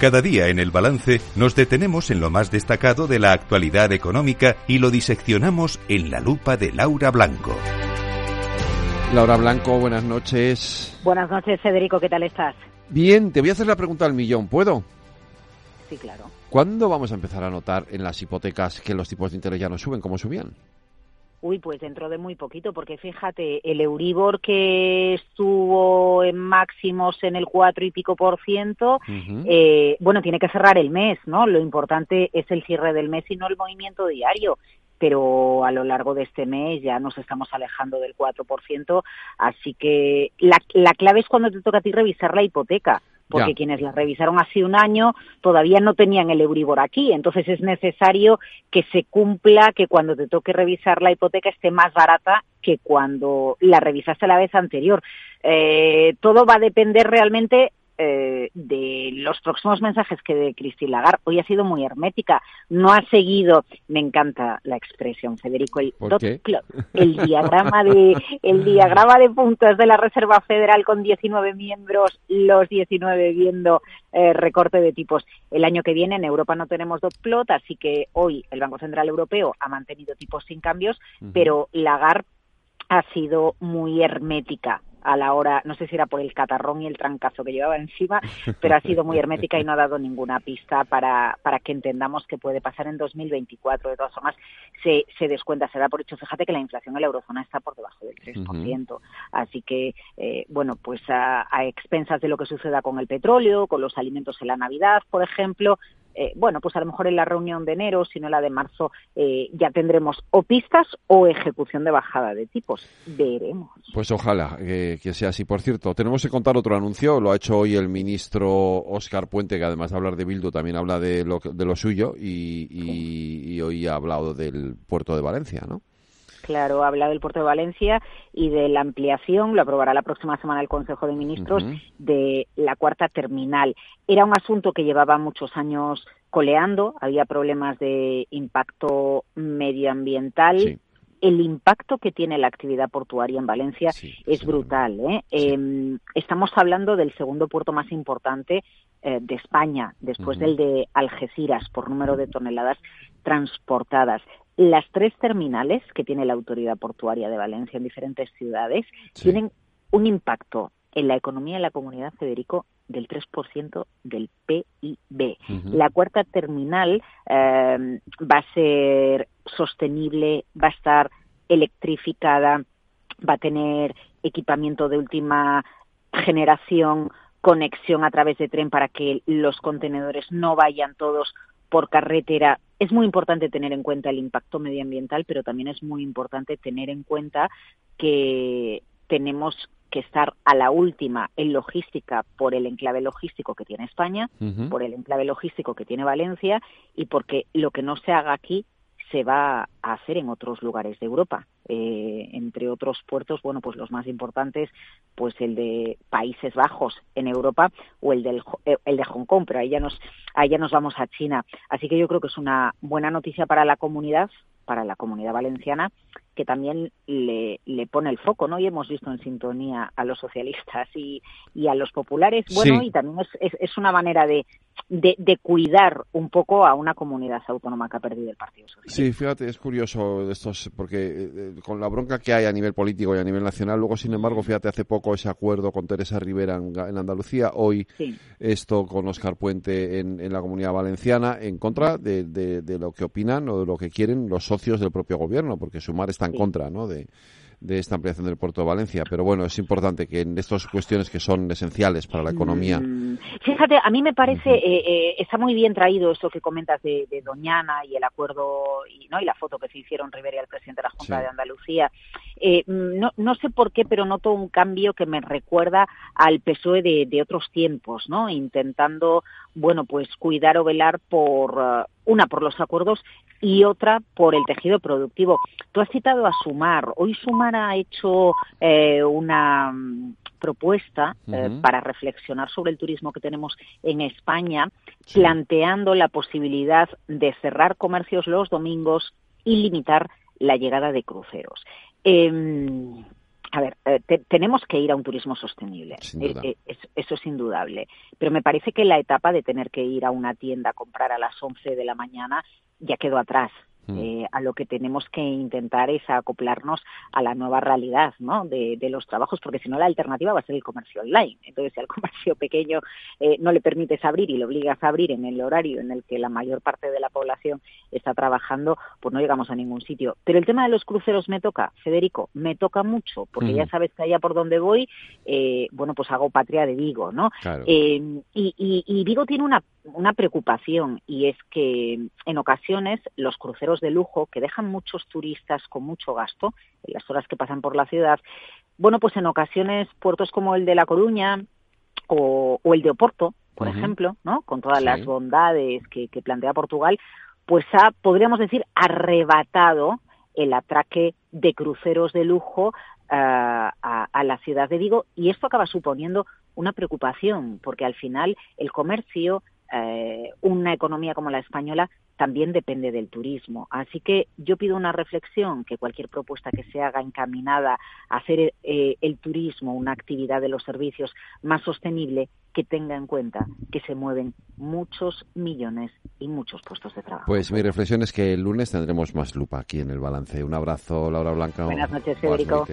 Cada día en el balance nos detenemos en lo más destacado de la actualidad económica y lo diseccionamos en la lupa de Laura Blanco. Laura Blanco, buenas noches. Buenas noches, Federico, ¿qué tal estás? Bien, te voy a hacer la pregunta al millón, ¿puedo? Sí, claro. ¿Cuándo vamos a empezar a notar en las hipotecas que los tipos de interés ya no suben como subían? Uy, pues dentro de muy poquito, porque fíjate, el Euribor que estuvo en máximos en el cuatro y pico por ciento, eh, bueno, tiene que cerrar el mes, ¿no? Lo importante es el cierre del mes y no el movimiento diario. Pero a lo largo de este mes ya nos estamos alejando del 4%, así que la, la clave es cuando te toca a ti revisar la hipoteca, porque quienes la revisaron hace un año todavía no tenían el Euribor aquí, entonces es necesario que se cumpla que cuando te toque revisar la hipoteca esté más barata que cuando la revisaste la vez anterior. Eh, todo va a depender realmente eh, de los próximos mensajes que de Cristina Lagarde hoy ha sido muy hermética. No ha seguido, me encanta la expresión, Federico, el el diagrama de el diagrama de puntos de la Reserva Federal con 19 miembros, los 19 viendo eh, recorte de tipos. El año que viene en Europa no tenemos dot plot, así que hoy el Banco Central Europeo ha mantenido tipos sin cambios, pero Lagarde ha sido muy hermética a la hora, no sé si era por el catarrón y el trancazo que llevaba encima, pero ha sido muy hermética y no ha dado ninguna pista para, para que entendamos qué puede pasar en 2024. De todas formas, se, se descuenta, se da por hecho, fíjate que la inflación en la eurozona está por debajo del 3%. Así que, eh, bueno, pues a, a expensas de lo que suceda con el petróleo, con los alimentos en la Navidad, por ejemplo, eh, bueno, pues a lo mejor en la reunión de enero, si no la de marzo, eh, ya tendremos o pistas o ejecución de bajada de tipos. Veremos. Pues ojalá que sea así. Por cierto, tenemos que contar otro anuncio. Lo ha hecho hoy el ministro Óscar Puente, que además de hablar de Bildu, también habla de lo, de lo suyo y, hoy ha hablado del puerto de Valencia, ¿no? Claro, ha hablado del puerto de Valencia y de la ampliación, lo aprobará la próxima semana el Consejo de Ministros, de la cuarta terminal. Era un asunto que llevaba muchos años coleando, había problemas de impacto medioambiental. El impacto que tiene la actividad portuaria en Valencia es brutal. ¿eh? Em, estamos hablando del segundo puerto más importante eh, de España, después del de Algeciras, por número de toneladas transportadas. Las tres terminales que tiene la Autoridad Portuaria de Valencia en diferentes ciudades tienen un impacto en la economía de la comunidad, Federico, del 3% del PIB. La cuarta terminal eh, va a ser sostenible, va a estar electrificada, va a tener equipamiento de última generación, conexión a través de tren para que los contenedores no vayan todos por carretera. Es muy importante tener en cuenta el impacto medioambiental, pero también es muy importante tener en cuenta que tenemos que estar a la última en logística por el enclave logístico que tiene España, por el enclave logístico que tiene Valencia y porque lo que no se haga aquí se va a hacer en otros lugares de Europa. Eh, entre otros puertos, bueno, pues los más importantes, pues el de Países Bajos en Europa o el, del, eh, el de Hong Kong, pero ahí ya, nos, ahí ya nos vamos a China. Así que yo creo que es una buena noticia para la comunidad, para la comunidad valenciana, que también le, le pone el foco, ¿no? Y hemos visto en sintonía a los socialistas y, y a los populares, bueno, y también es, es, una manera de, de, cuidar un poco a una comunidad autónoma que ha perdido el Partido Socialista. Sí, fíjate, es curioso estos, porque eh, con la bronca que hay a nivel político y a nivel nacional, luego, sin embargo, fíjate, hace poco ese acuerdo con Teresa Rivera en, Andalucía, hoy esto con Oscar Puente en, en, la comunidad valenciana, en contra de, de, de, lo que opinan o de lo que quieren los socios del propio gobierno, porque Sumar está en contra ¿no? de, de esta ampliación del puerto de Valencia. Pero bueno, es importante que en estas cuestiones que son esenciales para la economía. Mm, fíjate, a mí me parece, eh, eh, está muy bien traído eso que comentas de, Doñana y el acuerdo y, ¿no? y la foto que se hicieron Rivera y el presidente de la Junta de Andalucía. Eh, no, no sé por qué, pero noto un cambio que me recuerda al PSOE de, de otros tiempos, ¿no? Intentando, bueno, pues cuidar o velar por, uh, una, por los acuerdos y otra por el tejido productivo. Tú has citado a Sumar. Hoy Sumar ha hecho eh, una mm, propuesta eh, para reflexionar sobre el turismo que tenemos en España, planteando la posibilidad de cerrar comercios los domingos y limitar la llegada de cruceros. Em, a ver, eh, tenemos que ir a un turismo sostenible. Eso es indudable. Pero me parece que la etapa de tener que ir a una tienda a comprar a las 11 de la mañana ya quedó atrás. Mm. Eh, a lo que tenemos que intentar es acoplarnos a la nueva realidad ¿no? de, los trabajos, porque si no la alternativa va a ser el comercio online. Entonces, si al comercio pequeño eh, no le permites abrir y le obligas a abrir en el horario en el que la mayor parte de la población está trabajando, pues no llegamos a ningún sitio. Pero el tema de los cruceros me toca, Federico, me toca mucho, porque ya sabes que allá por donde voy, eh, bueno, pues hago patria de Vigo, ¿no? y, y Vigo tiene una una preocupación y es que en ocasiones los cruceros de lujo que dejan muchos turistas con mucho gasto en las horas que pasan por la ciudad, bueno, pues en ocasiones puertos como el de La Coruña o, el de Oporto, por ejemplo, ¿no? Con todas las bondades que, plantea Portugal, pues ha, podríamos decir, arrebatado el atraque de cruceros de lujo eh, a, a, la ciudad de Vigo. Y esto acaba suponiendo una preocupación porque al final el comercio eh, una economía como la española también depende del turismo. Así que yo pido una reflexión, que cualquier propuesta que se haga encaminada a hacer eh, el turismo una actividad de los servicios más sostenible, que tenga en cuenta que se mueven muchos millones y muchos puestos de trabajo. Pues mi reflexión es que el lunes tendremos más lupa aquí en el balance. Un abrazo, Laura Blanca. Buenas noches, Federico.